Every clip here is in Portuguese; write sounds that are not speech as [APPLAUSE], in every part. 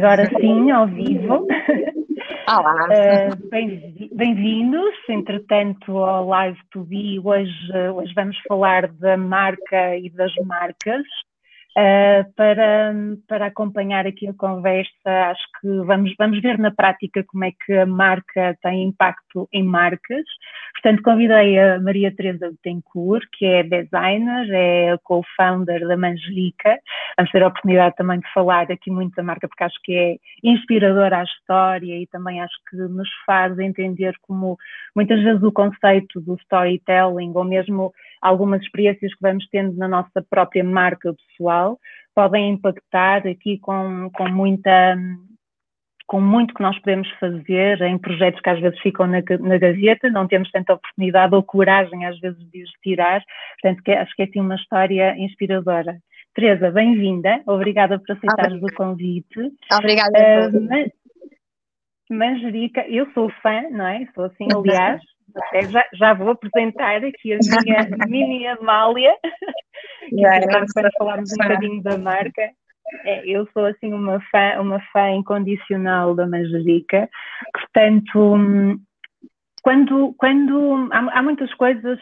Agora sim, ao vivo. Olá. [LAUGHS] Uh, Bem-vindos, entretanto, ao Live to Be. Hoje, hoje vamos falar da marca e das marcas. Uh, para, para acompanhar aqui a conversa, acho que vamos, vamos ver na prática como é que a marca tem impacto em marcas. Portanto, convidei a Maria Teresa Betancourt, que é designer, é co-founder da Mangelica. Vamos ter a oportunidade também de falar aqui muito da marca, porque acho que é inspiradora a história e também acho que nos faz entender como muitas vezes o conceito do storytelling ou mesmo algumas experiências que vamos tendo na nossa própria marca pessoal podem impactar aqui com, com muita com muito que nós podemos fazer em projetos que às vezes ficam na, na gaveta, não temos tanta oportunidade ou coragem às vezes de os tirar, portanto que, acho que é assim uma história inspiradora. Teresa, bem-vinda, obrigada por aceitares o convite. Obrigada. Uh, Manjerica, eu sou fã, não é? Sou assim, aliás, até já, já vou apresentar aqui a minha [LAUGHS] mini Amália, para falarmos um bocadinho da marca. É, eu sou assim uma fã, uma fã incondicional da Manjerica, portanto, quando, quando há, há, muitas coisas,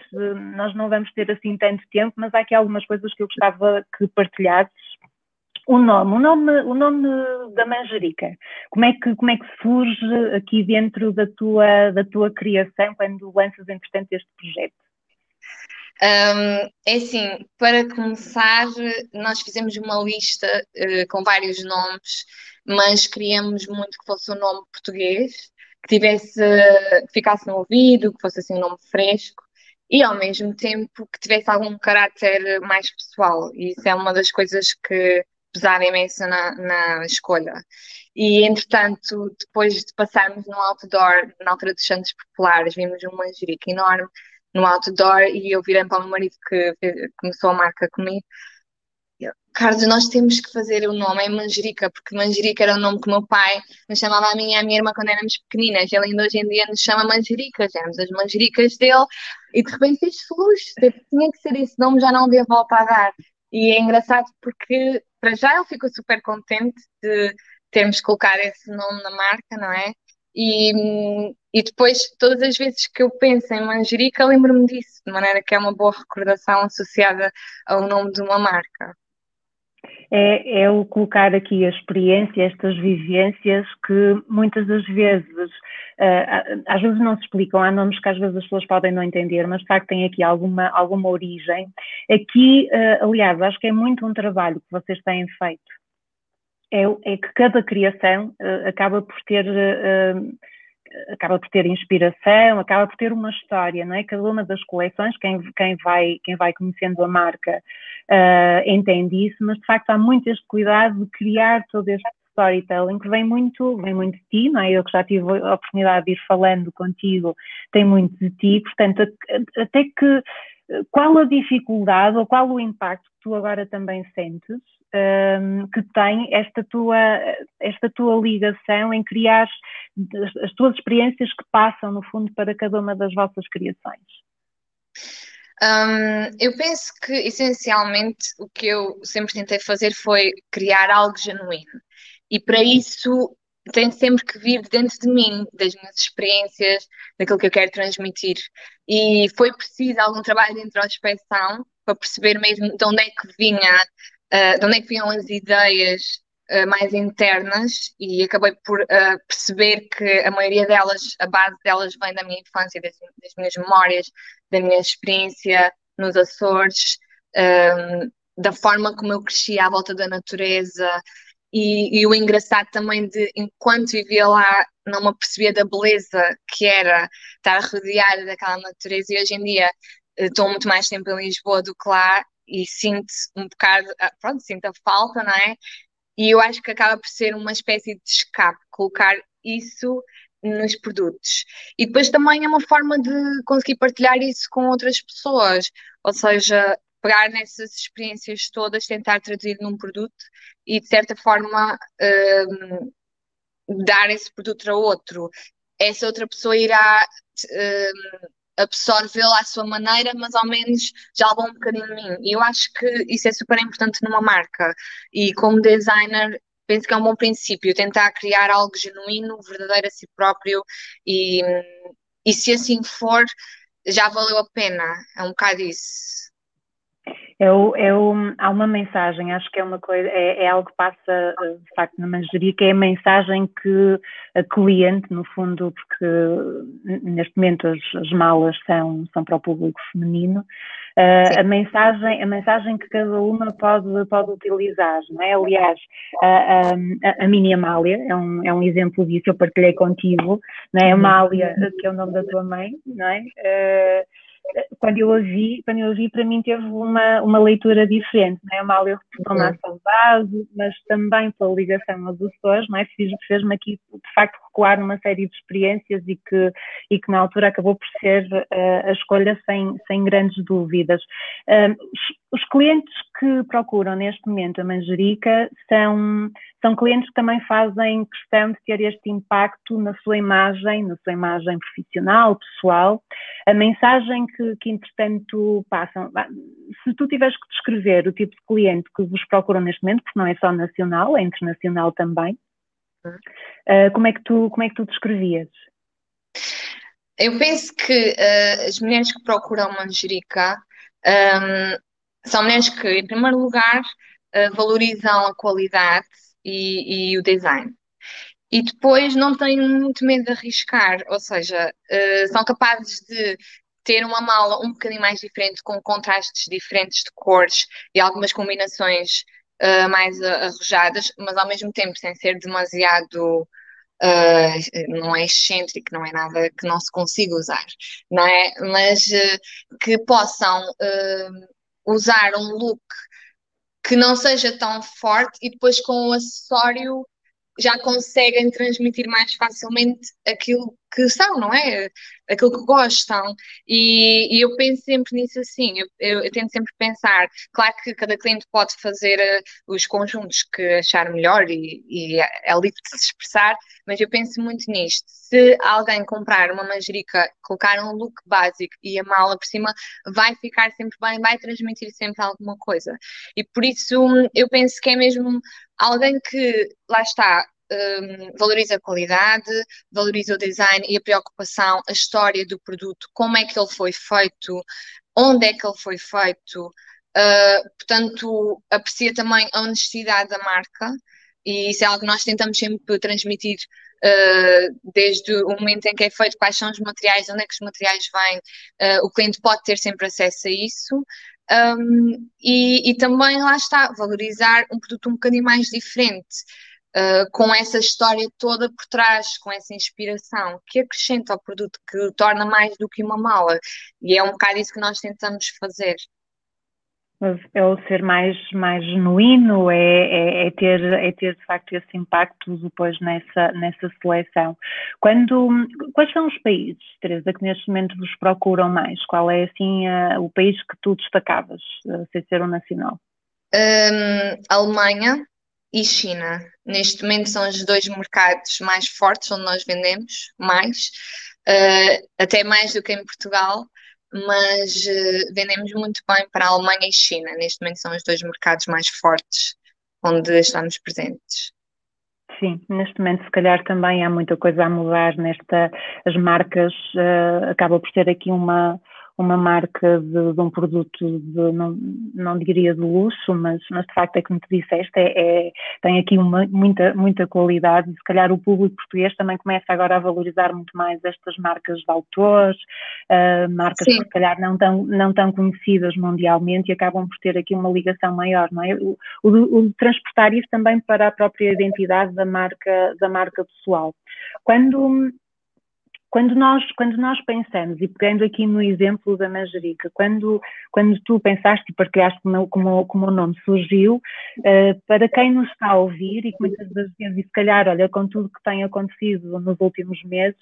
nós não vamos ter assim tanto tempo, mas há aqui algumas coisas que eu gostava que partilhasses o nome, o nome, o nome da manjerica. Como é que como é que surge aqui dentro da tua da tua criação quando lanças entretanto este projeto? Um, é assim, para começar, nós fizemos uma lista uh, com vários nomes, mas queríamos muito que fosse um nome português, que tivesse, que ficasse no ouvido, que fosse assim um nome fresco e ao mesmo tempo que tivesse algum caráter mais pessoal. E isso é uma das coisas que pesar imenso na, na escolha. E, entretanto, depois de passarmos no outdoor, na altura dos Santos Populares, vimos uma manjerica enorme no outdoor e eu virei para o meu marido que começou a marca comigo. Carlos, nós temos que fazer o nome, é Manjerica, porque Manjerica era o nome que o meu pai nos chamava a mim e a minha irmã quando éramos pequeninas. Ele ainda hoje em dia nos chama Manjericas, éramos as Manjericas dele, e de repente fez-se luz, tinha que ser esse nome, já não havia volta a dar. E é engraçado porque, para já, ele ficou super contente de termos colocado esse nome na marca, não é? E, e depois, todas as vezes que eu penso em manjerica, lembro-me disso, de maneira que é uma boa recordação associada ao nome de uma marca é, é o colocar aqui a experiência, estas vivências que muitas das vezes, uh, às vezes não se explicam, há nomes que às vezes as pessoas podem não entender, mas de facto tem aqui alguma, alguma origem. Aqui, uh, aliás, acho que é muito um trabalho que vocês têm feito. É, é que cada criação uh, acaba por ter acaba por ter inspiração, acaba por ter uma história, não é? Cada uma das coleções, quem, quem, vai, quem vai conhecendo a marca uh, entende isso, mas de facto há muito este cuidado de criar todo este storytelling que vem muito, vem muito de ti, não é? Eu que já tive a oportunidade de ir falando contigo, tem muito de ti, portanto, até que qual a dificuldade ou qual o impacto que tu agora também sentes um, que tem esta tua, esta tua ligação em criar as tuas experiências que passam, no fundo, para cada uma das vossas criações? Um, eu penso que, essencialmente, o que eu sempre tentei fazer foi criar algo genuíno. E para isso tem sempre que vir dentro de mim, das minhas experiências, daquilo que eu quero transmitir. E foi preciso algum trabalho de introspeção para perceber mesmo de onde é que vinha uh, de onde é que vinham as ideias uh, mais internas e acabei por uh, perceber que a maioria delas, a base delas vem da minha infância, das, das minhas memórias, da minha experiência nos Açores, um, da forma como eu cresci à volta da natureza. E, e, o engraçado também de enquanto vivia lá não me percebia da beleza que era estar rodeada daquela natureza e hoje em dia estou muito mais tempo em Lisboa do que lá e sinto um bocado, ah, pronto, sinto a falta, não é? E eu acho que acaba por ser uma espécie de escape, colocar isso nos produtos. E depois também é uma forma de conseguir partilhar isso com outras pessoas, ou seja, pegar nessas experiências todas, tentar traduzir num produto e de certa forma um, dar esse produto a outro. Essa outra pessoa irá um, absorvê-lo à sua maneira, mas ao menos já levou um bocadinho de mim. E eu acho que isso é super importante numa marca. E como designer, penso que é um bom princípio tentar criar algo genuíno, verdadeiro a si próprio e, e se assim for, já valeu a pena. É um bocado isso. É, é há uma mensagem, acho que é uma coisa, é, é, algo que passa de facto na manjeria, que é a mensagem que a cliente, no fundo, porque neste momento as, as malas são, são para o público feminino, uh, a, mensagem, a mensagem que cada uma pode, pode utilizar, não é? Aliás, a, a, a Mini Amália é um, é um exemplo disso, eu partilhei contigo, não é? Amália, que é o nome da tua mãe, não é? Uh, quando eu ouvi, quando eu ouvi, para mim teve uma, uma leitura diferente, não é? Mal eu retorno à saudade, mas também pela ligação aos Açores, não é? Fez-me aqui, de facto, recuar numa série de experiências e que, e que na altura acabou por ser uh, a escolha sem, sem grandes dúvidas. Os, os, clientes que procuram neste momento a Manjerica são, são clientes que também fazem questão de ter este impacto na sua imagem, na sua imagem profissional, pessoal. A mensagem que, que entretanto, passam. Se tu tiveres que descrever o tipo de cliente que vos procuram neste momento, porque não é só nacional, é internacional também, uh, como, é que tu, como é que tu descrevias? Eu penso que uh, as mulheres que procuram manjerica um, ehm, são mulheres que, em primeiro lugar, uh, valorizam a qualidade e, e o design e depois não têm muito medo de arriscar, ou seja, uh, são capazes de ter uma mala um bocadinho mais diferente, com contrastes diferentes de cores e algumas combinações uh, mais arrojadas, mas ao mesmo tempo sem ser demasiado. Uh, não é excêntrico, não é nada que não se consiga usar, não é? Mas uh, que possam usar um look que não seja tão forte e depois com o acessório já conseguem transmitir mais facilmente aquilo que são, não é? Aquilo que gostam. E, e eu penso sempre nisso assim, eu, eu, eu, tento sempre pensar, claro que cada cliente pode fazer uh, os conjuntos que achar melhor e, e é livre de se expressar, mas eu penso muito nisto. Se alguém comprar uma manjerica, colocar um look básico e a mala por cima, vai ficar sempre bem, vai transmitir sempre alguma coisa. E por isso eu penso que é mesmo alguém que, lá está, um, valoriza a qualidade, valoriza o design e a preocupação, a história do produto, como é que ele foi feito, onde é que ele foi feito. Uh, portanto, aprecia também a honestidade da marca e isso é algo que nós tentamos sempre transmitir uh, desde o momento em que é feito, quais são os materiais, onde é que os materiais vêm, uh, o cliente pode ter sempre acesso a isso. Um, e, e também lá está, valorizar um produto um bocadinho mais diferente. Uh, com essa história toda por trás, com essa inspiração, que acrescenta ao produto, que o torna mais do que uma mala. E é um bocado isso que nós tentamos fazer. É o ser mais, mais genuíno, é, é, é, ter, é ter de facto esse impacto depois nessa, nessa seleção. Quando, quais são os países, Teresa, que neste momento vos procuram mais? Qual é assim a, o país que tu destacavas, sem ser o nacional? Um, Alemanha, e China. Neste momento são os dois mercados mais fortes onde nós vendemos mais, uh, até mais do que em Portugal, mas uh, vendemos muito bem para a Alemanha e China. Neste momento são os dois mercados mais fortes onde estamos presentes. Sim, neste momento se calhar também há muita coisa a mudar nesta, as marcas uh, acaba por ser aqui uma, uma marca de, de um produto de, não, não diria de luxo, mas, mas de facto é como tu disseste, é, é, tem aqui uma, muita, muita qualidade e se calhar o público português também começa agora a valorizar muito mais estas marcas de autores, uh, marcas Sim. que se calhar não tão, não tão conhecidas mundialmente e acabam por ter aqui uma ligação maior, não é? O, o, o transportar isso também para a própria identidade da marca, da marca pessoal. Quando quando nós, quando nós pensamos, e pegando aqui no exemplo da manjerica, quando, quando tu pensaste e partilhaste como, como, como o nome surgiu, uh, para quem nos está a ouvir e que muitas das vezes, e se calhar, olha, com tudo que tem acontecido nos últimos meses,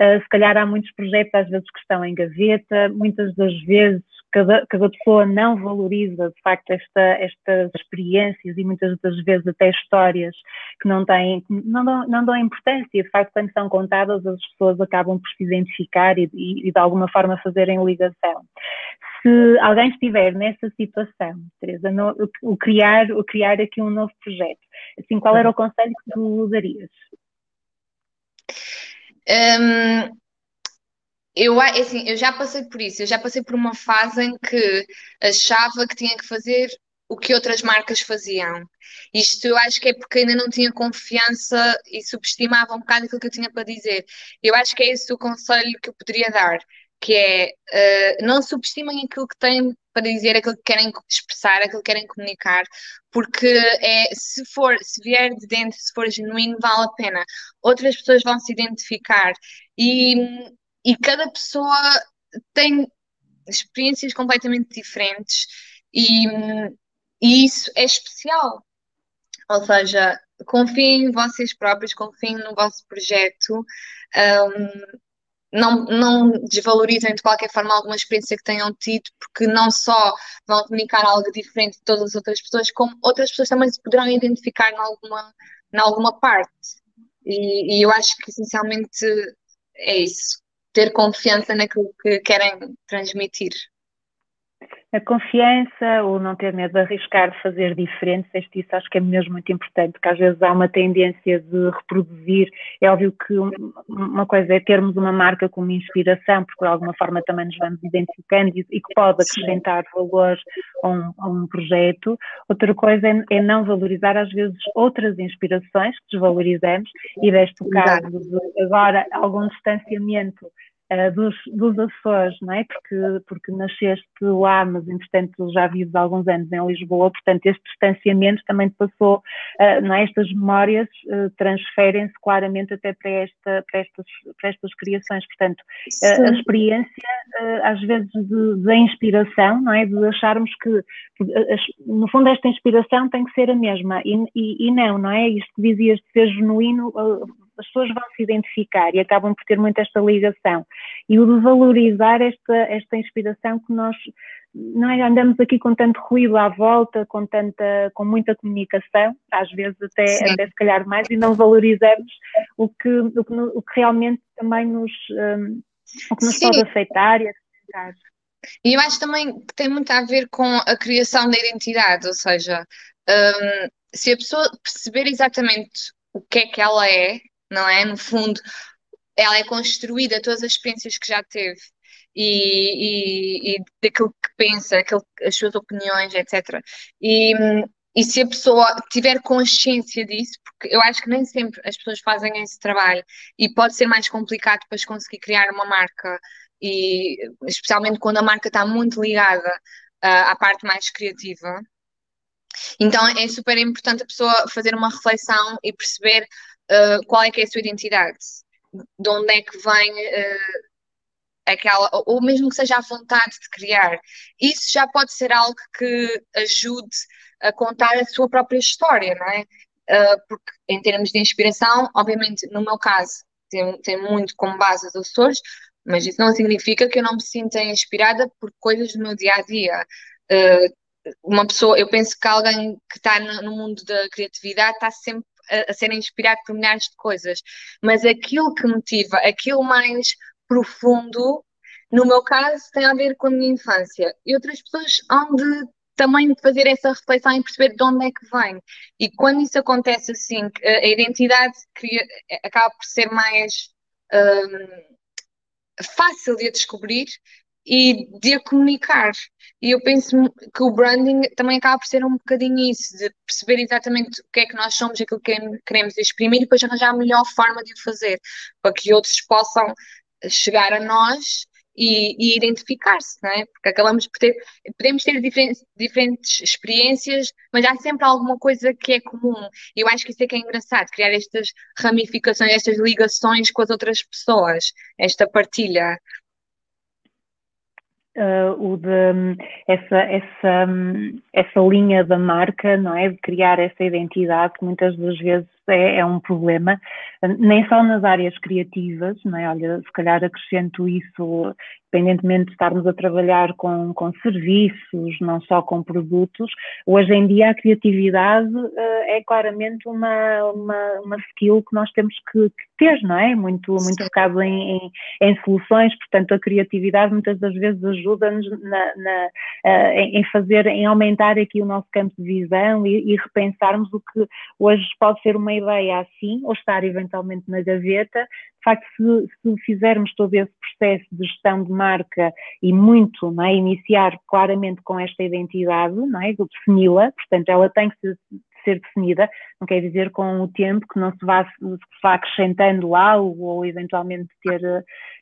uh, se calhar há muitos projetos às vezes que estão em gaveta, muitas das vezes cada, cada pessoa não valoriza de facto esta, estas experiências e muitas das vezes até histórias que não têm, não dão, não dão importância, de facto quando são contadas as pessoas acabam por se identificar e, e, e de alguma forma fazerem ligação. se alguém estiver nessa situação, Teresa, no, o, criar, o criar aqui um novo projeto, assim, qual era o conselho que tu darias? Um, eu, assim, eu já passei por isso, eu já passei por uma fase em que achava que tinha que fazer o que outras marcas faziam. Isto eu acho que é porque ainda não tinha confiança e subestimava um bocado aquilo que eu tinha para dizer. Eu acho que é esse o conselho que eu poderia dar, que é uh, não subestimem aquilo que têm para dizer, aquilo que querem expressar, aquilo que querem comunicar, porque é, se for, se vier de dentro, se for genuíno, vale a pena. Outras pessoas vão se identificar e, e cada pessoa tem experiências completamente diferentes e, e isso é especial. Ou seja, confiem em vocês próprios, confiem no vosso projeto, um, não, não desvalorizem de qualquer forma alguma experiência que tenham tido, porque não só vão comunicar algo diferente de todas as outras pessoas, como outras pessoas também se poderão identificar em alguma, em alguma parte. E, e eu acho que essencialmente é isso, ter confiança naquilo que querem transmitir a confiança, o não ter medo de arriscar, de fazer diferente, isso acho que é mesmo muito importante, porque às vezes há uma tendência de reproduzir. É óbvio que uma coisa é termos uma marca como inspiração, porque de alguma forma também nos vamos identificando e, que pode acrescentar valor a um, a um projeto. Outra coisa é, é, não valorizar às vezes outras inspirações que desvalorizamos e deste caso de agora algum distanciamento uh, dos, dos Açores, não é? Porque, porque nasceste lá, mas entretanto já vives há alguns anos em Lisboa, portanto este distanciamento também te passou, uh, não é? Estas memórias uh, transferem-se claramente até para, esta, para, estas, para estas criações, portanto a experiência às vezes de, inspiração, não é? De acharmos que, no fundo esta inspiração tem que ser a mesma e, e, e não, não é? Isto que dizias de ser genuíno as pessoas vão se identificar e acabam por ter muito esta ligação. E o de valorizar esta, esta inspiração que nós não é, andamos aqui com tanto ruído à volta, com tanta, com muita comunicação, às vezes até, até se calhar mais, e não valorizamos o que, o que, o que realmente também nos, um, o que nos pode afetar e acrescentar. E eu acho também que tem muito a ver com a criação da identidade, ou seja, um, se a pessoa perceber exatamente o que é que ela é, não é? No fundo, ela é construída, todas as experiências que já teve e, e, e daquilo que pensa, aquilo, as suas opiniões, etc. E, e se a pessoa tiver consciência disso, porque eu acho que nem sempre as pessoas fazem esse trabalho e pode ser mais complicado depois conseguir criar uma marca, e especialmente quando a marca está muito ligada uh, à parte mais criativa. Então é super importante a pessoa fazer uma reflexão e perceber uh, qual é que é a sua identidade, de onde é que vem uh, aquela, ou mesmo que seja a vontade de criar. Isso já pode ser algo que ajude a contar a sua própria história, não é? Uh, porque em termos de inspiração, obviamente, no meu caso, tem, tem muito como base os Açores, mas isso não significa que eu não me sinta inspirada por coisas do meu dia a dia. Uh, uma pessoa, eu penso que alguém que está no, no mundo da criatividade está sempre a, a inspirado por milhares de coisas, mas aquilo que motiva, aquilo mais profundo, no meu caso, tem a ver com a minha infância. E outras pessoas hão de também fazer essa reflexão e perceber de onde é que vem. E quando isso acontece assim, a identidade cria, acaba por ser mais um, fácil de a descobrir e de a comunicar. E eu penso que o branding também acaba por ser um bocadinho isso, de perceber exatamente o que é que nós somos, aquilo que queremos exprimir e depois arranjar a melhor forma de o fazer, para que outros possam chegar a nós e, e identificar-se, não é? Porque acabamos por ter, podemos ter diferentes, diferentes experiências, mas há sempre alguma coisa que é comum. E eu acho que isso é que é engraçado, criar estas ramificações, estas ligações com as outras pessoas, esta partilha uh, o de essa, essa, essa linha da marca, não é? De criar essa identidade que muitas das vezes é, é, um problema, nem só nas áreas criativas, não é? Olha, se calhar acrescento isso independentemente de estarmos a trabalhar com, com serviços, não só com produtos, hoje em dia a criatividade uh, é claramente uma, uma, uma, skill que nós temos que, que ter, não é? Muito, muito focado em, em, em, soluções, portanto a criatividade muitas das vezes ajuda-nos uh, em fazer, em aumentar aqui o nosso campo de visão e, e repensarmos o que hoje pode ser uma ideia assim, ou estar eventualmente na gaveta, facto, se, se, fizermos todo esse processo de gestão de marca e muito, não é, iniciar claramente com esta identidade, não é, defini-la, portanto, ela tem que ser, definida, não quer dizer com o tempo que não se vá, se vá acrescentando algo ou eventualmente ter,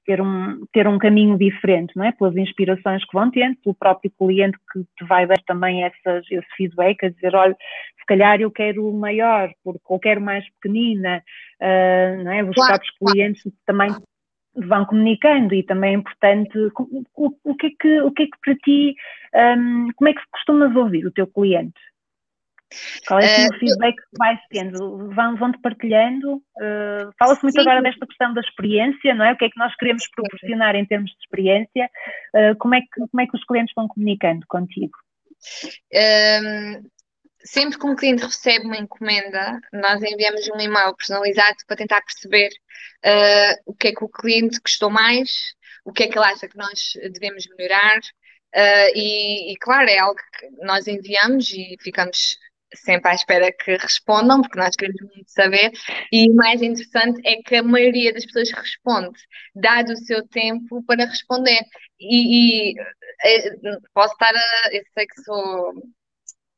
ter, um, ter um caminho diferente, não é, pelas inspirações que vão tendo, pelo próprio cliente que te vai dar também essas, esse feedback, a dizer, olha, se calhar eu quero maior, porque ou quero mais pequenina, uh, não é? Os claro, próprios clientes também vão comunicando e também é importante o, o, o, que é que, o que é que para ti, um, como é que costumas ouvir o teu cliente? Qual é uh, o feedback que vais tendo? Vão, vão-te partilhando? Uh, Fala-se muito sim. agora desta questão da experiência, não é? O que é que nós queremos proporcionar em termos de experiência? Uh, como, é que, como é que os clientes vão comunicando contigo? Um, sempre que um cliente recebe uma encomenda, nós enviamos um e-mail personalizado para tentar perceber uh, o que é que o cliente gostou mais, o que é que ele acha que nós devemos melhorar. Uh, e, e, claro, é algo que nós enviamos e ficamos sempre à espera que respondam, porque nós queremos muito saber. E o mais interessante é que a maioria das pessoas responde, dado o seu tempo para responder. E, e eh, posso estar a. Eu sei que sou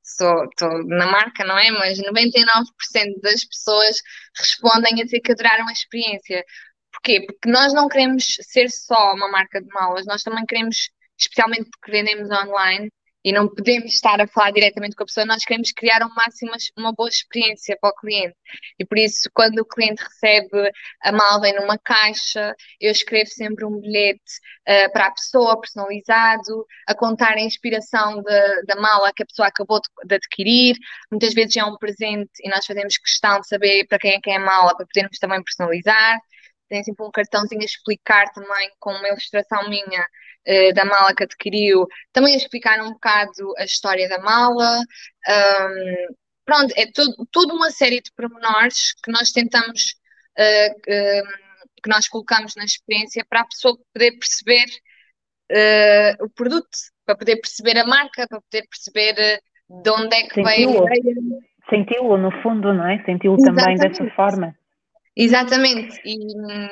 estou na marca, não é? Mas 99% das pessoas respondem a dizer que adoraram a experiência. Porquê? Porque nós não queremos ser só uma marca de malas, nós também queremos, especialmente porque vendemos online, e não podemos estar a falar diretamente com a pessoa, nós queremos criar um máximo uma boa experiência para o cliente. E por isso, quando o cliente recebe a mala vem numa caixa, eu escrevo sempre um bilhete uh, para a pessoa, personalizado, a contar a inspiração de, da mala que a pessoa acabou de, de, adquirir. Muitas vezes é um presente e nós fazemos questão de saber para quem é que é a mala, para podermos também personalizar. Tem sempre um cartãozinho a explicar também com uma ilustração minha uh, da mala que adquiriu, também explicar um bocado a história da mala. Um, pronto, é tudo, tudo uma série de pormenores que nós tentamos, uh, uh, que nós colocamos na experiência para a pessoa poder perceber o produto, para poder perceber a marca, para poder perceber de onde é que veio a ideia. Senti-lo, no fundo, não é? Senti-lo também dessa forma. Exatamente, e,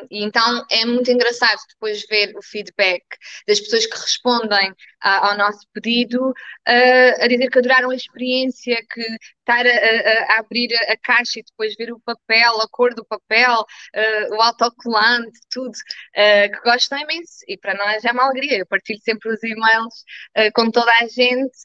e, então é muito engraçado depois ver o feedback das pessoas que respondem a, ao nosso pedido uh, a dizer que adoraram a experiência, que estar a, a, a, abrir a caixa e depois ver o papel, a cor do papel, uh, o autocolante, tudo, que gostam imenso. E para nós é uma alegria. Eu partilho sempre os e-mails com toda a gente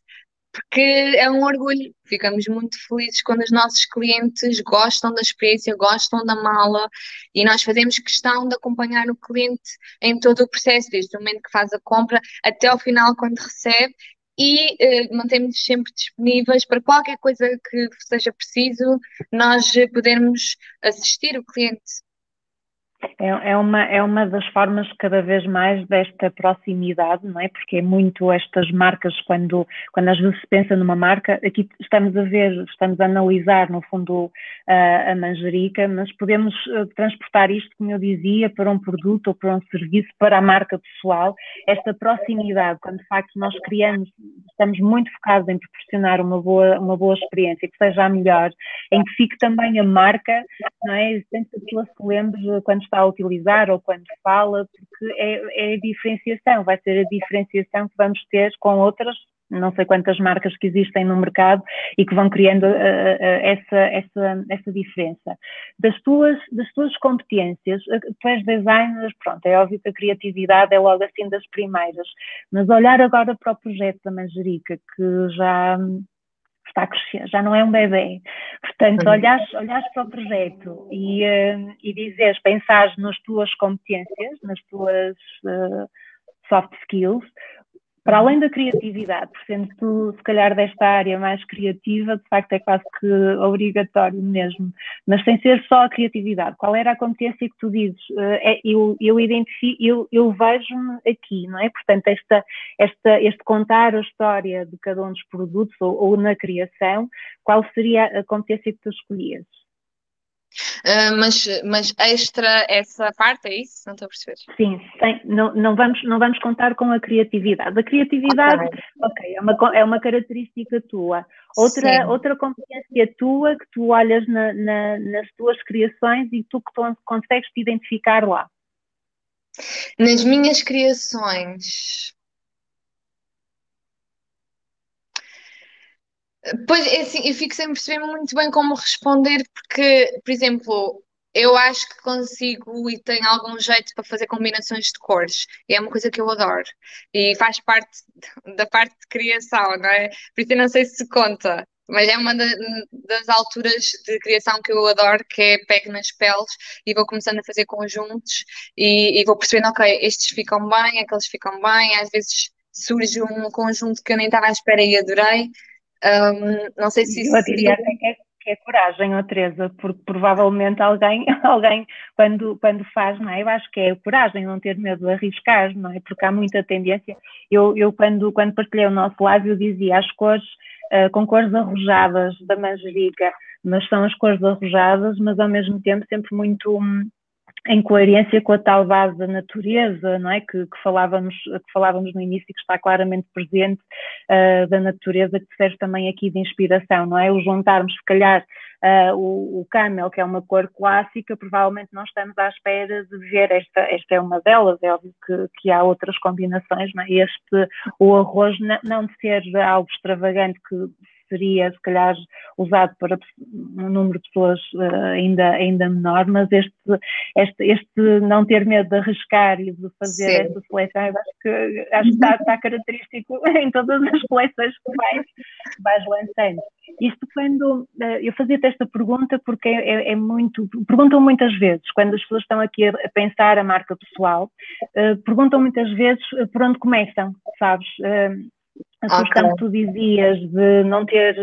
porque é um orgulho. Ficamos muito felizes quando os nossos clientes gostam da experiência, gostam da mala e nós fazemos questão de acompanhar o cliente em todo o processo, desde o momento que faz a compra até ao final, quando recebe. E eh, mantemos sempre disponíveis para qualquer coisa que seja preciso, nós podermos assistir o cliente é, é, uma, é uma das formas cada vez mais desta proximidade, não é? Porque é muito estas marcas, quando, quando às vezes se pensa numa marca, aqui estamos a ver, estamos a analisar, no fundo, a, a manjerica, mas podemos eh, transportar isto, como eu dizia, para um produto ou para um serviço, para a marca pessoal, esta proximidade, quando de facto nós criamos, estamos muito focados em proporcionar uma boa, uma boa experiência, que seja a melhor, em que fique também a marca, não é? Sempre que a se lembre quando está a utilizar ou quando fala, porque é, é a diferenciação, vai ser a diferenciação que vamos ter com outras não sei quantas marcas que existem no mercado e que vão criando uh, uh, essa, essa, essa diferença. Das tuas, das tuas competências, tu és designer, pronto, é óbvio que a criatividade é logo assim das primeiras, mas olhar agora para o projeto da Manjerica, que já está a crescer, já não é um bebê. Portanto, olhares, olhares para o projeto e, uh, e dizeres, pensares nas tuas competências, nas tuas uh, soft skills, para além da criatividade, por sendo se calhar, desta área mais criativa, de facto é quase que obrigatório mesmo, mas sem ser só a criatividade, qual era a competência que tu dizes? Eh, é, eu, eu identifico, eu, eu vejo-me aqui, não é? Portanto, esta, esta, este contar a história de cada um dos produtos ou, ou na criação, qual seria a competência que tu escolhias? Uh, mas, mas extra essa parte, é isso? Não estou a perceber. Sim, tem, não, não, vamos, não vamos contar com a criatividade. A criatividade, ok, okay é, uma, é uma característica tua. Outra, outra competência tua que tu olhas na, na, nas tuas criações e tu que tu consegues te identificar lá. Nas minhas criações, Pois, é assim, eu fico sem perceber muito bem como responder, porque, por exemplo, eu acho que consigo e tenho algum jeito para fazer combinações de cores. E é uma coisa que eu adoro. E faz parte [LAUGHS] da parte de criação, não é? Por isso eu não sei se conta. Mas é uma das alturas de criação que eu adoro, que é pego nas peles e vou começando a fazer conjuntos e, e vou percebendo, ok, estes ficam bem, aqueles ficam bem, às vezes surge um conjunto que eu nem estava à espera e adorei. Um, não sei se isso. Eu diria até que é, que é coragem, ó Teresa, porque provavelmente alguém, [LAUGHS] alguém quando, quando faz, não é? Eu acho que é coragem, não ter medo de arriscar, não é? Porque há muita tendência. Eu, eu quando, quando partilhei o nosso live, eu dizia as cores, uh, com cores arrojadas da manjerica, mas são as cores arrojadas, mas ao mesmo tempo sempre muito. Hum, em coerência com a tal base da natureza, não é? Que, que, falávamos, que falávamos no início e que está claramente presente uh, da natureza, que serve também aqui de inspiração, não é? O juntarmos, se calhar, uh, o, o camel, que é uma cor clássica, provavelmente não estamos à espera de ver esta, esta é uma delas, é óbvio que, que há outras combinações, não é? Este, o arroz não, não de ser algo extravagante que seria, se calhar, usado para um número de pessoas uh, ainda, ainda menor, mas este, este, este não ter medo de arriscar e de fazer Sim. esta seleção, acho que, acho que está, está, característico [LAUGHS] em todas as coleções que vais, vais lançando. Isto quando, uh, eu fazia-te esta pergunta porque é, é, é, muito, perguntam muitas vezes, quando as pessoas estão aqui a, pensar a marca pessoal, uh, perguntam muitas vezes por onde começam, sabes? A sugestão okay. que tu dizias de não ter,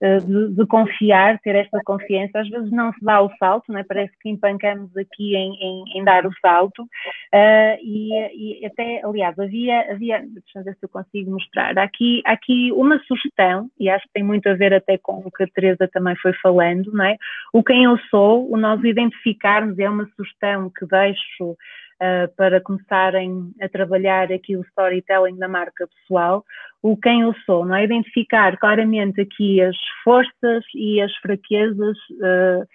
eh, de, de, confiar, ter esta confiança, às vezes não se dá o salto, não é? parece que empancamos aqui em, em, em dar o salto, uh, e, e, até, aliás, havia, havia, deixa eu ver se eu consigo mostrar, aqui, aqui uma sugestão, e acho que tem muito a ver até com o que a Teresa também foi falando, não é? O quem eu sou, o nós identificarmos, é uma sugestão que deixo uh, para começarem a trabalhar aqui o storytelling da marca pessoal, o quem eu sou, não é? Identificar claramente aqui as forças e as fraquezas uh,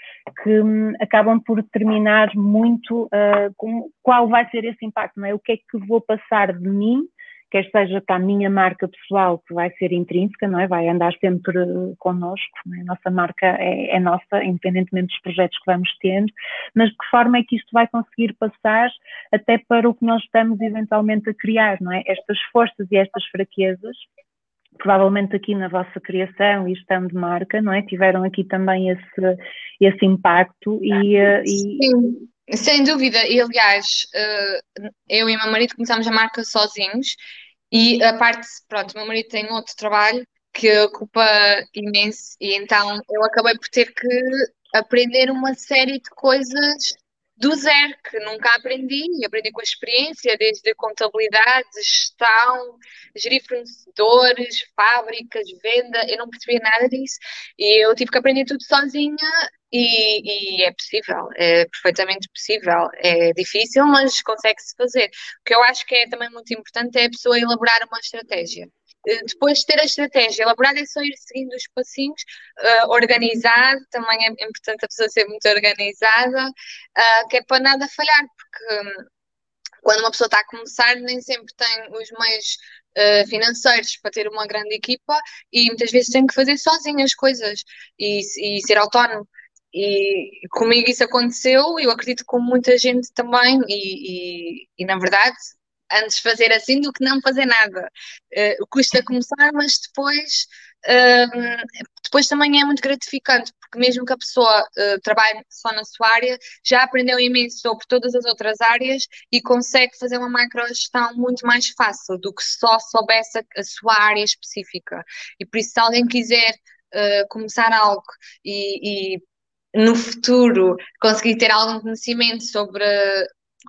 que um, acabam por determinar muito uh, com, qual vai ser esse impacto, não é? O que é que vou passar de mim quer seja para a minha marca pessoal, que vai ser intrínseca, não é? vai andar sempre eh, connosco, é? a nossa marca é, é, nossa, independentemente dos projetos que vamos tendo, mas de que forma é que isto vai conseguir passar até para o que nós estamos eventualmente a criar, não é? Estas forças e estas fraquezas, provavelmente aqui na vossa criação e gestão de marca, não é? Tiveram aqui também esse, esse impacto e, eh, e... Sem dúvida, e aliás, eh, eu e meu marido começámos a marca sozinhos e a parte, pronto, meu marido tem outro trabalho que ocupa imenso e então eu acabei por ter que aprender uma série de coisas do zero, que nunca aprendi, aprendi com a experiência, desde contabilidade, gestão, gerir fornecedores, fábricas, venda, eu não percebia nada disso, e eu tive que aprender tudo sozinha, e, e é possível, é perfeitamente possível, é difícil, mas consegue-se fazer. O que eu acho que é também muito importante é a pessoa elaborar uma estratégia depois de ter a estratégia elaborada, é só ir seguindo os passinhos, uh, organizado, também é importante a pessoa ser muito organizada, uh, que é para nada falhar, porque um, quando uma pessoa está a começar, nem sempre tem os meios uh, financeiros para ter uma grande equipa e muitas vezes tem que fazer sozinho as coisas e, e ser autónomo. E comigo isso aconteceu, eu acredito com muita gente também, e, e, e na verdade antes fazer assim do que não fazer nada. Uh, custa começar, mas depois, uh, depois também é muito gratificante, porque mesmo que a pessoa uh, trabalhe só na sua área, já aprendeu imenso sobre todas as outras áreas e consegue fazer uma microgestão muito mais fácil do que só soubesse a, a sua área específica. E por isso, se alguém quiser uh, começar algo e, e no futuro conseguir ter algum conhecimento sobre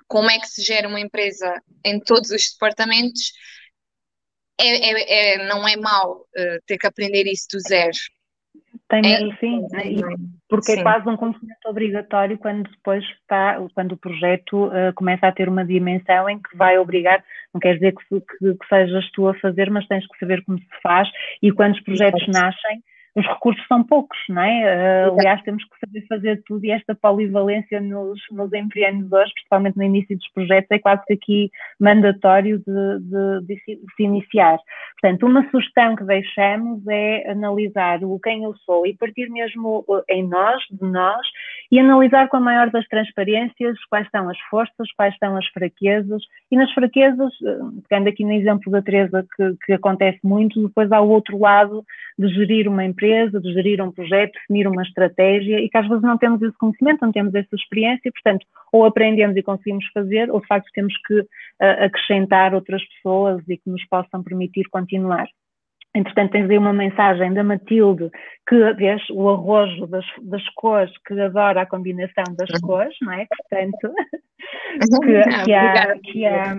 como é que se gera uma empresa em todos os departamentos, é, é, é não é mau uh, ter que aprender isso do zero. Tem, é, sim, porque é sim. é quase um conhecimento obrigatório quando depois está, quando o projeto uh, começa a ter uma dimensão em que vai obrigar, não quer dizer que, que, que, sejas tu a fazer, mas tens que saber como se faz e quando os projetos nascem, os recursos são poucos, não é? Uh, aliás, temos que saber fazer tudo e esta polivalência nos, nos empreendedores, principalmente no início dos projetos, é quase que aqui mandatório de, de, de, se iniciar. Portanto, uma sugestão que deixamos é analisar o quem eu sou e partir mesmo em nós, de nós, e analisar com a maior das transparências quais são as forças, quais são as fraquezas, e nas fraquezas, eh, pegando aqui no exemplo da Teresa, que, que acontece muito, depois há o outro lado de gerir uma empresa de gerir um projeto, definir uma estratégia e que às vezes não temos esse conhecimento, não temos essa experiência, portanto, ou aprendemos e conseguimos fazer, ou de facto temos que uh, acrescentar outras pessoas e que nos possam permitir continuar. Entretanto, tens aí uma mensagem da Matilde, que vês o arrojo das, das cores, que adora a combinação das cores, não é? Portanto, [LAUGHS] que, que, há, que, há,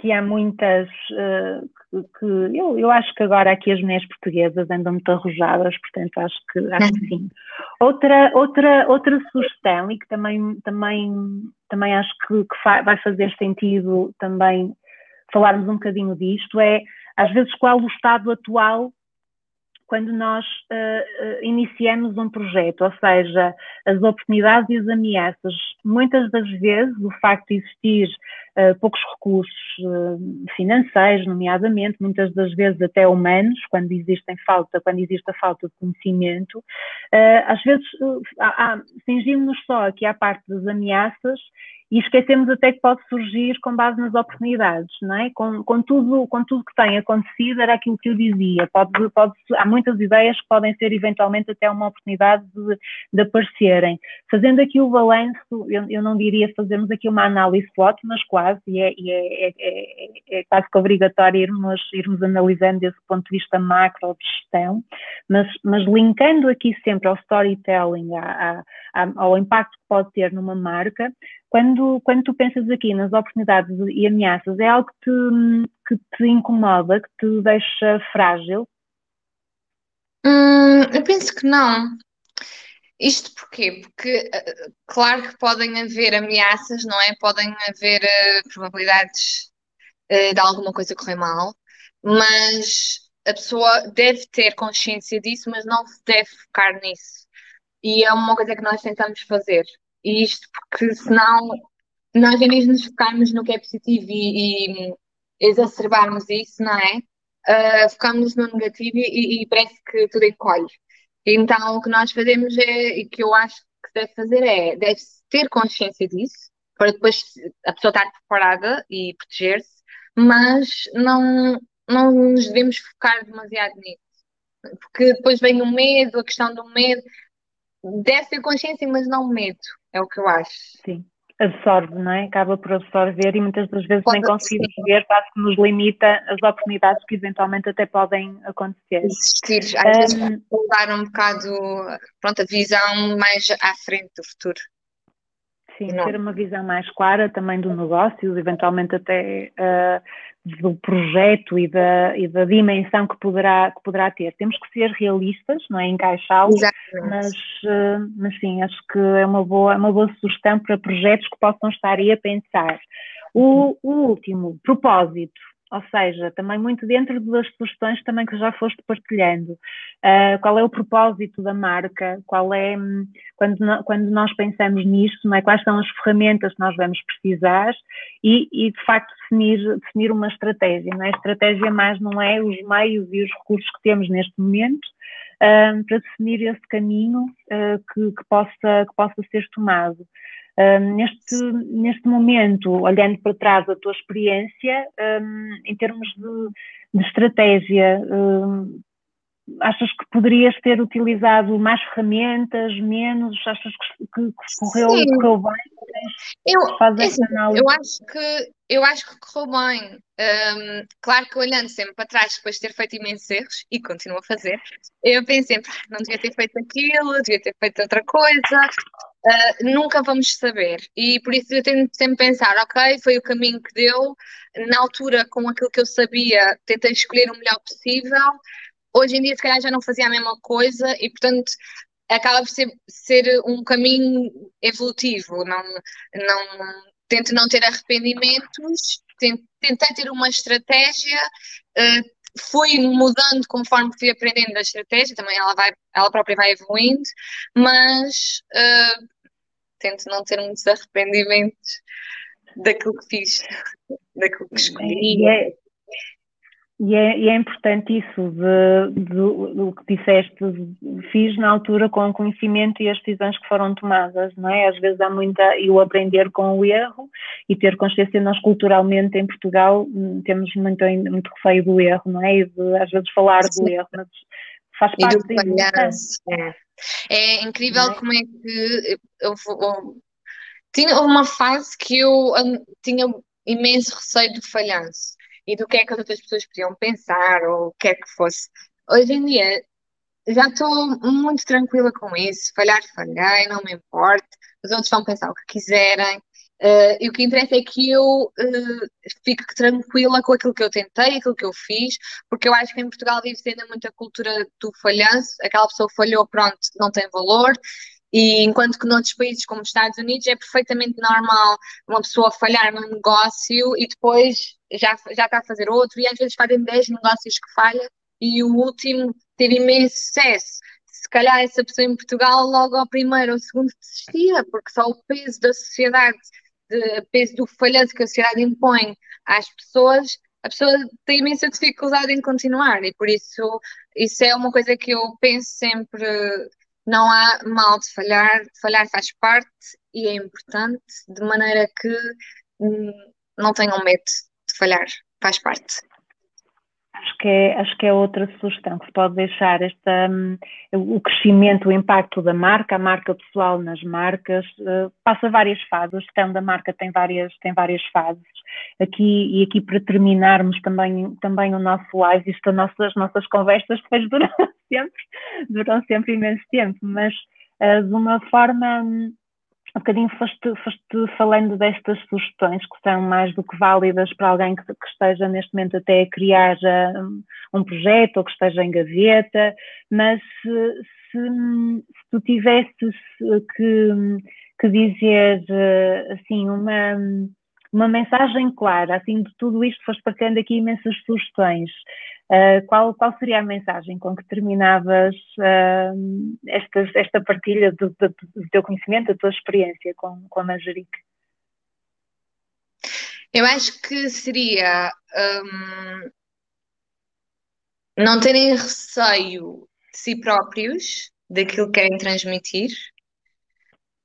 que há muitas uh, que, eu, eu acho que agora aqui as mulheres portuguesas andam muito arrojadas, portanto acho que, acho que sim. [LAUGHS] Outra, outra, outra sugestão e que também, também, também acho que, que fa vai fazer sentido também falarmos um bocadinho disto é às vezes qual o estado atual quando nós uh, uh, iniciamos um projeto, ou seja, as oportunidades e as ameaças. Muitas das vezes, o facto de existir uh, poucos recursos financeiros, nomeadamente, muitas das vezes até humanos, quando existem falta, quando existe a falta de conhecimento, às vezes cingimos-nos só aqui à parte das ameaças e esquecemos até que pode surgir com base nas oportunidades, não é? Com, com, tudo, com tudo que tem acontecido, era aquilo que eu dizia. Pode, pode, há muitas ideias que podem ser eventualmente até uma oportunidade de, de aparecerem. Fazendo aqui o balanço, eu, eu, não diria fazermos aqui uma análise SWOT, mas quase, e é, e é, é, é, é quase que obrigatório irmos, irmos analisando desse ponto de vista macro de gestão, mas, mas linkando aqui sempre ao storytelling, à, à, ao impacto que pode ter numa marca, quando, quando tu pensas aqui nas oportunidades e ameaças, é algo que te, que te incomoda, que te deixa frágil? Hum, eu penso que não. Isto porquê? Porque, eh, claro que podem haver ameaças, não é? Podem haver uh, probabilidades uh, de alguma coisa correr mal, mas a pessoa deve ter consciência disso, mas não se deve focar nisso. E é uma coisa que nós tentamos fazer. E isto porque senão nós em vez de nos focarmos no que é positivo e, e exacerbarmos isso, não é? Uh, focamos no negativo e, e, parece que tudo encolhe. Então o que nós fazemos é, e que eu acho que deve fazer é, deve ter consciência disso, para depois a pessoa estar preparada e proteger-se, mas não, não nos devemos focar demasiado nisso. Porque depois vem o medo, a questão do medo, deve ter consciência, mas não medo. É o que eu acho. Sim. Absorve, não é? Acaba por absorver e muitas das vezes Pode nem conseguimos ver, quase que nos limita as oportunidades que eventualmente até podem acontecer. Existir, às um, vezes um bocado, pronto, a visão mais à frente do futuro. Sim, não. ter uma visão mais clara também do negócio, eventualmente até uh, do projeto e da, e da dimensão que poderá, que poderá ter. Temos que ser realistas, não é encaixá-lo, mas, uh, mas sim, acho que é uma boa, uma boa sugestão para projetos que possam estar aí a pensar. O, o último, propósito ou seja, também muito dentro das sugestões também que já foste partilhando. Uh, qual é o propósito da marca? Qual é, quando, no, quando nós pensamos nisto, não é? quais são as ferramentas que nós vamos precisar e, e de facto definir, definir uma estratégia. Não é? A estratégia mais não é os meios e os recursos que temos neste momento, Uh, para definir esse caminho uh, que, que, possa, que possa ser tomado. Um, neste, neste momento, olhando para trás a tua experiência, um, em termos de, de estratégia, um, achas que poderias ter utilizado mais ferramentas, menos? Achas que, que, que correu, correu bem? Eu, é assim, eu acho que eu acho que correu bem. Um, claro que olhando sempre para trás, depois de ter feito imensos erros, e continuo a fazer, eu pensei sempre, não devia ter feito aquilo, devia ter feito outra coisa, uh, nunca vamos saber. E por isso eu tento sempre pensar, ok, foi o caminho que deu, na altura, com aquilo que eu sabia, tentei escolher o melhor possível. Hoje em dia, se calhar, já não fazia a mesma coisa e, portanto, acaba por ser, ser um caminho evolutivo. Não, não, tento não ter arrependimentos, tentei ter uma estratégia, uh, fui mudando conforme fui aprendendo da estratégia, também ela, vai, ela própria vai evoluindo, mas uh, tento não ter muitos arrependimentos daquilo que fiz, daquilo que escolhi. É, e é, e é importante isso de, do que disseste, fiz na altura com o conhecimento e as decisões que foram tomadas, não é? Às vezes há muita, e o aprender com o erro e ter consciência, nós culturalmente em Portugal hum, temos muito, muito receio do erro, não é? E de, às vezes falar do erro, mas faz parte e do disso. É. é incrível é? como é que eu, eu, tinha uma fase que eu tinha imenso receio do falhanço e do que é que as outras pessoas podiam pensar ou o que é que fosse. Hoje em dia já estou muito tranquila com isso. Falhar, falhei, não me importa. Os outros vão pensar o que quiserem. Uh, e o que interessa é que eu uh, fique tranquila com aquilo que eu tentei, aquilo que eu fiz, porque eu acho que em Portugal vive ainda muita cultura do falhanço. Aquela pessoa falhou, pronto, não tem valor. E enquanto que noutros países como os Estados Unidos é perfeitamente normal uma pessoa falhar num negócio e depois já, já está a fazer outro, e às vezes fazem 10 negócios que falha e o último teve imenso sucesso. Se calhar essa pessoa em Portugal, logo ao primeiro ou segundo, desistia, porque só o peso da sociedade, o peso do falhanço que a sociedade impõe às pessoas, a pessoa tem imensa dificuldade em continuar, e por isso isso é uma coisa que eu penso sempre não há mal de falhar, falhar faz parte e é importante, de maneira que hum, não tenham medo de falhar, faz parte. Acho que, é, acho que é outra sugestão que se pode deixar esta, um, o crescimento, o impacto da marca, a marca pessoal nas marcas, uh, passa várias fases, a gestão da marca tem várias, tem várias fases. Aqui, e aqui para terminarmos também, também o nosso live, isto, as nossas, as nossas conversas depois [LAUGHS] duram sempre, duram sempre imenso tempo, mas uh, de uma forma hum, um bocadinho foste, foste falando destas sugestões que são mais do que válidas para alguém que, que esteja neste momento até a criar um, um, projeto ou que esteja em gaveta, mas se, se, se tu tivesses que, que dizer assim uma, uma mensagem clara, assim de tudo isto foste partilhando aqui imensas sugestões, Uh, qual, qual seria a mensagem com que terminavas uh, esta, esta partilha do, do, do, teu conhecimento, da tua experiência com, com a Manjerique? Eu acho que seria um, não terem receio de si próprios, daquilo que querem transmitir,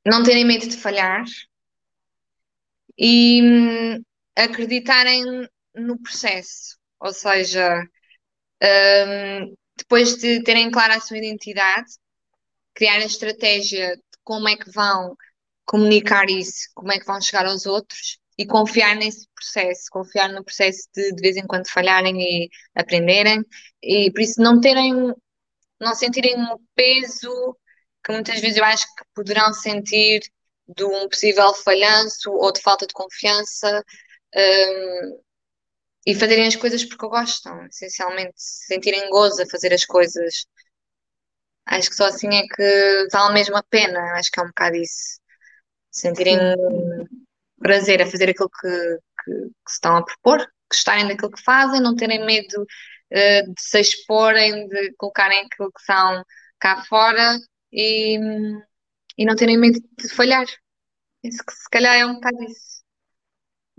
não terem medo de falhar e um, acreditarem no processo. Ou seja, um, depois de terem clara a sua identidade, criar a estratégia de como é que vão comunicar isso, como é que vão chegar aos outros e confiar nesse processo, confiar no processo de de vez em quando falharem e aprenderem e por isso não terem, não sentirem o peso que muitas vezes eu acho que poderão sentir de um possível falhanço ou de falta de confiança. Um, e fazerem as coisas porque gostam, essencialmente, sentirem gozo a fazer as coisas. Acho que só assim é que vale mesmo a pena, acho que é um bocado isso. Sentirem prazer a fazer aquilo que, que, que, se estão a propor, gostarem daquilo que fazem, não terem medo uh, de se exporem, de colocarem aquilo que são cá fora e, e não terem medo de falhar. Isso que se calhar é um bocado isso.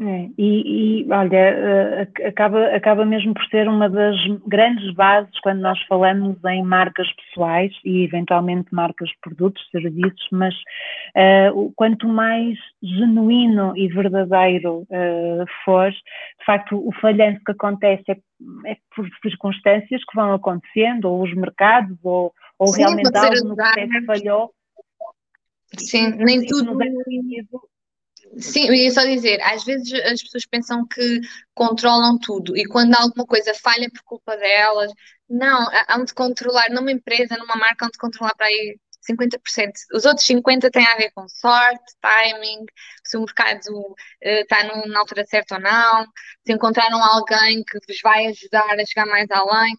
É, e, e, olha, eh, acaba, acaba mesmo por ser uma das grandes bases quando nós falamos em marcas pessoais e eventualmente marcas de produtos, serviços, mas uh, quanto mais genuíno e verdadeiro uh, for, de facto, o falhanço que acontece é, é, por circunstâncias que vão acontecendo, ou os mercados, ou, ou Sim, realmente algo no processo falhou. Sim, nem tudo. Sim, eu ia só dizer, às vezes as pessoas pensam que controlam tudo e quando alguma coisa falha por culpa delas, não, há de controlar, numa empresa, numa marca, há de controlar para aí 50%. Os outros 50% têm a ver com sorte, timing, se o mercado uh, está no, na altura certa ou não, se encontraram alguém que vos vai ajudar a chegar mais além.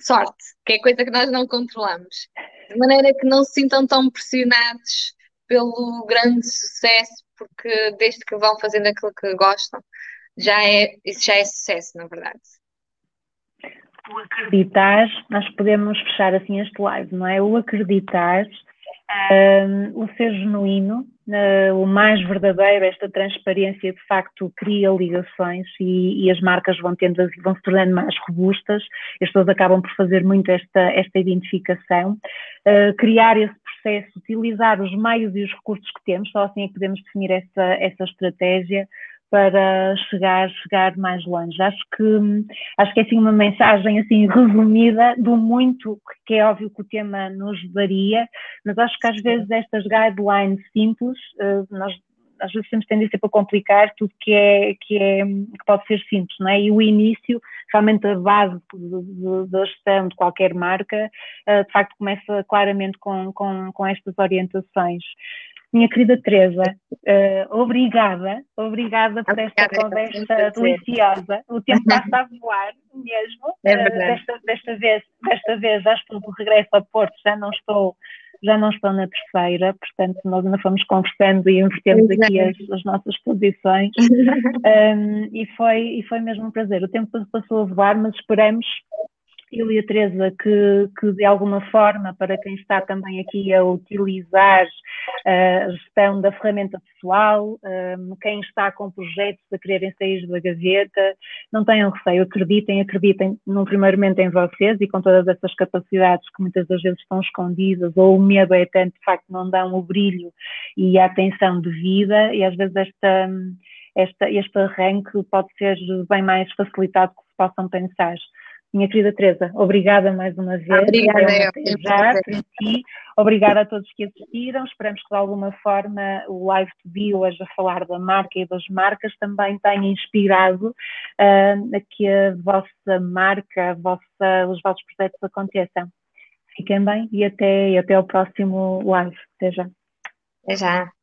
Sorte, que é coisa que nós não controlamos. De maneira que não se sintam tão pressionados pelo grande sucesso, porque desde que vão fazendo aquilo que gostam, já é, isso já é sucesso, na verdade. O acreditar, nós podemos fechar assim este live, não é? O acreditar, o ser genuíno, uh, o mais verdadeiro, esta transparência de facto cria ligações e, e, as marcas vão, tendo, vão se tornando mais robustas, as pessoas acabam por fazer muito esta, esta identificação, uh, criar esse processo, utilizar os meios e os recursos que temos, só assim é que podemos definir essa, essa estratégia para chegar, chegar mais longe. Acho que, acho que é assim uma mensagem assim resumida do muito que é óbvio que o tema nos varia, mas acho que às vezes estas guidelines simples, eh, nós às vezes temos tendência para complicar tudo que é, que é que pode ser simples, não é? E o início, realmente a base da gestão de qualquer marca, eh, de facto começa claramente com, com, com estas orientações. Minha querida Teresa, uh, obrigada, obrigada por esta obrigada, conversa deliciosa. O tempo passa a voar mesmo. É uh, desta, desta, vez, desta vez já estou de regresso a Porto, já não estou, já não estou na terceira, portanto nós ainda fomos conversando e invertemos aqui as, as, nossas posições. [LAUGHS] um, e, foi, e foi mesmo um prazer. O tempo passou a voar, mas esperamos eu e a Teresa que, que, de alguma forma, para quem está também aqui a utilizar uh, a gestão da ferramenta pessoal, um, quem está com projetos a quererem sair da gaveta, não tenham receio, acreditem, acreditem num primeiro momento em vocês e com todas essas capacidades que muitas das vezes estão escondidas, ou o medo é tanto, de facto, não dão o brilho e a atenção de vida, e às vezes esta, esta, este arranque pode ser bem mais facilitado do que se possam pensar. Minha querida Teresa, obrigada mais uma vez. Obrigada, é eu. ti. Obrigada a todos que assistiram. Esperamos que de alguma forma o Live to Be hoje a falar da marca e das marcas também tenha inspirado uh, a que a vossa marca, a vossa, os vossos projetos aconteçam. Fiquem bem e até, e até o próximo live. Até já. Até já.